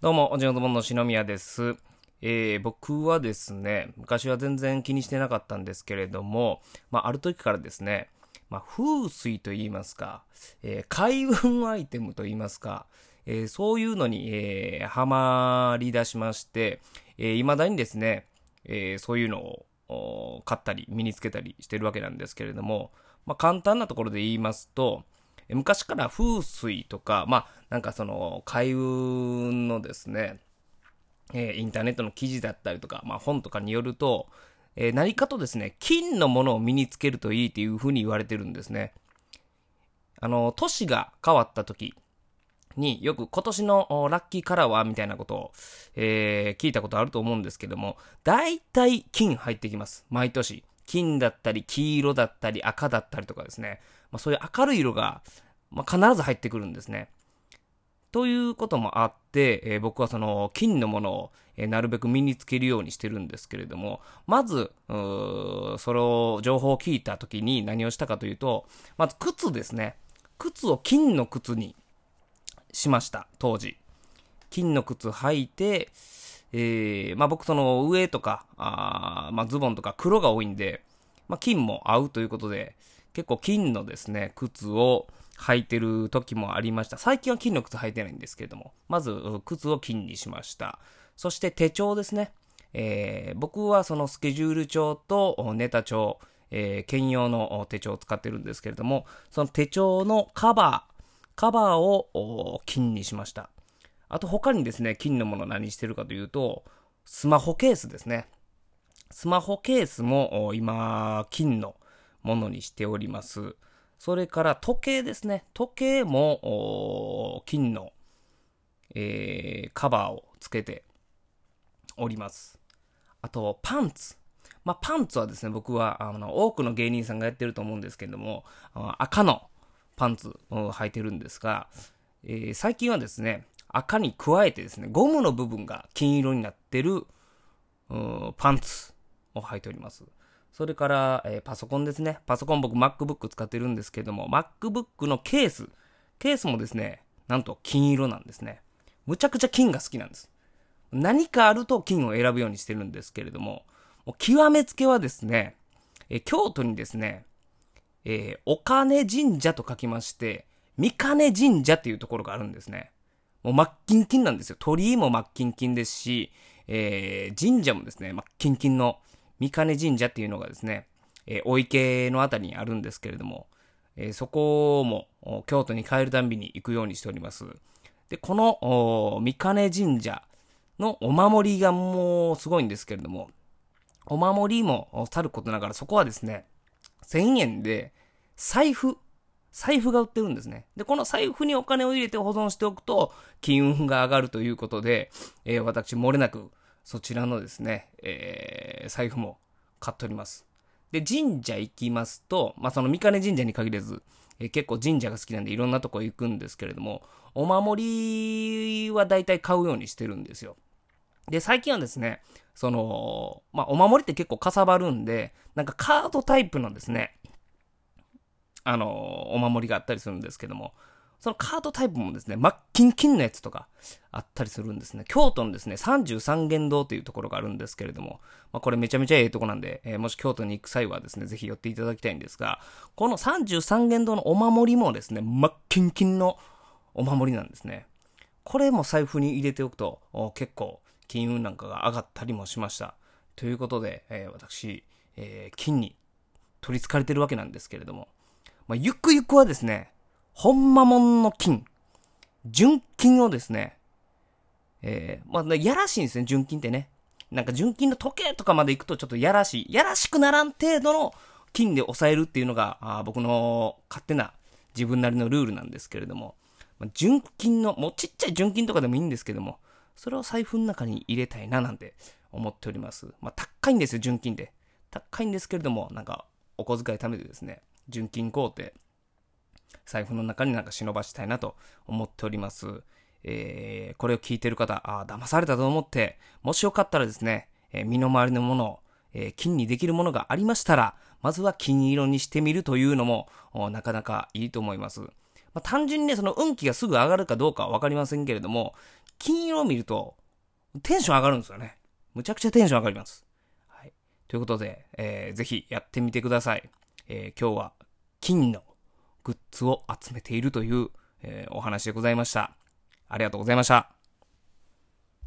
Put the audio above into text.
どうも、おじのともの篠宮です。えー、僕はですね、昔は全然気にしてなかったんですけれども、まあ、ある時からですね、まあ、風水と言いますか、えー、開運アイテムと言いますか、えー、そういうのに、えー、ハマり出しまして、えー、未だにですね、えー、そういうのを買ったり身につけたりしてるわけなんですけれども、まあ、簡単なところで言いますと、昔から風水とか、まあ、なんかその、開運のですね、えー、インターネットの記事だったりとか、まあ、本とかによると、えー、何かとですね、金のものを身につけるといいっていうふうに言われてるんですね。あの、年が変わった時によく今年のラッキーカラーはみたいなことを、えー、聞いたことあると思うんですけども、大体金入ってきます。毎年。金だったり、黄色だったり、赤だったりとかですね。まあ、そういう明るい色が、まあ、必ず入ってくるんですね。ということもあって、えー、僕はその金のものを、えー、なるべく身につけるようにしてるんですけれども、まず、それを、情報を聞いた時に何をしたかというと、まず靴ですね。靴を金の靴にしました、当時。金の靴履いて、えー、まあ僕その上とか、あまあズボンとか黒が多いんで、まあ金も合うということで、結構金のですね、靴を履いてる時もありました。最近は金の靴履いてないんですけれども、まず靴を金にしました。そして手帳ですね。えー、僕はそのスケジュール帳とネタ帳、えー、兼用の手帳を使ってるんですけれども、その手帳のカバー、カバーを金にしました。あと他にですね、金のもの何してるかというと、スマホケースですね。スマホケースも今、金のものにしております。それから時計ですね。時計も金の、えー、カバーをつけております。あと、パンツ。まあ、パンツはですね、僕は、あの、多くの芸人さんがやってると思うんですけれども、赤のパンツを履いてるんですが、えー、最近はですね、赤に加えてですね、ゴムの部分が金色になってる、パンツを履いております。それから、えー、パソコンですね。パソコン僕 MacBook 使ってるんですけども、MacBook のケース、ケースもですね、なんと金色なんですね。むちゃくちゃ金が好きなんです。何かあると金を選ぶようにしてるんですけれども、もう極めつけはですね、え京都にですね、えー、お金神社と書きまして、三金神社っていうところがあるんですね。もう真っ金金なんですよ。鳥居も真っ金金ですし、えー、神社もですね、真っ金金の三金神社っていうのがですね、えー、お池のあたりにあるんですけれども、えー、そこも京都に帰るたんびに行くようにしております。で、この三金神社のお守りがもうすごいんですけれども、お守りもさることながらそこはですね、1000円で財布財布が売ってるんですね。で、この財布にお金を入れて保存しておくと、金運が上がるということで、えー、私、漏れなく、そちらのですね、えー、財布も買っております。で、神社行きますと、まあ、その三金神社に限らず、えー、結構神社が好きなんでいろんなとこ行くんですけれども、お守りは大体買うようにしてるんですよ。で、最近はですね、その、まあ、お守りって結構かさばるんで、なんかカードタイプのですね、あの、お守りがあったりするんですけども、そのカードタイプもですね、真っキンキンのやつとかあったりするんですね。京都のですね、33元堂というところがあるんですけれども、まあ、これめちゃめちゃええとこなんで、えー、もし京都に行く際はですね、ぜひ寄っていただきたいんですが、この33元堂のお守りもですね、真っキンキンのお守りなんですね。これも財布に入れておくと、結構金運なんかが上がったりもしました。ということで、えー、私、えー、金に取り憑かれてるわけなんですけれども、まあ、ゆくゆくはですね、ほんまもんの金、純金をですね、えー、まあ、やらしいんですね、純金ってね。なんか純金の時計とかまで行くとちょっとやらしい。やらしくならん程度の金で抑えるっていうのが、あ僕の勝手な自分なりのルールなんですけれども、まあ、純金の、もうちっちゃい純金とかでもいいんですけども、それを財布の中に入れたいななんて思っております。まあ、高いんですよ、純金で。高いんですけれども、なんか、お小遣い貯めてですね、純金工程、財布の中になんか忍ばしたいなと思っております。えー、これを聞いてる方、ああ、騙されたと思って、もしよかったらですね、えー、身の回りのものを、えー、金にできるものがありましたら、まずは金色にしてみるというのも、なかなかいいと思います。まあ、単純にね、その運気がすぐ上がるかどうかはわかりませんけれども、金色を見ると、テンション上がるんですよね。むちゃくちゃテンション上がります。はい。ということで、えー、ぜひやってみてください。えー、今日は金のグッズを集めているという、えー、お話でございました。ありがとうございました。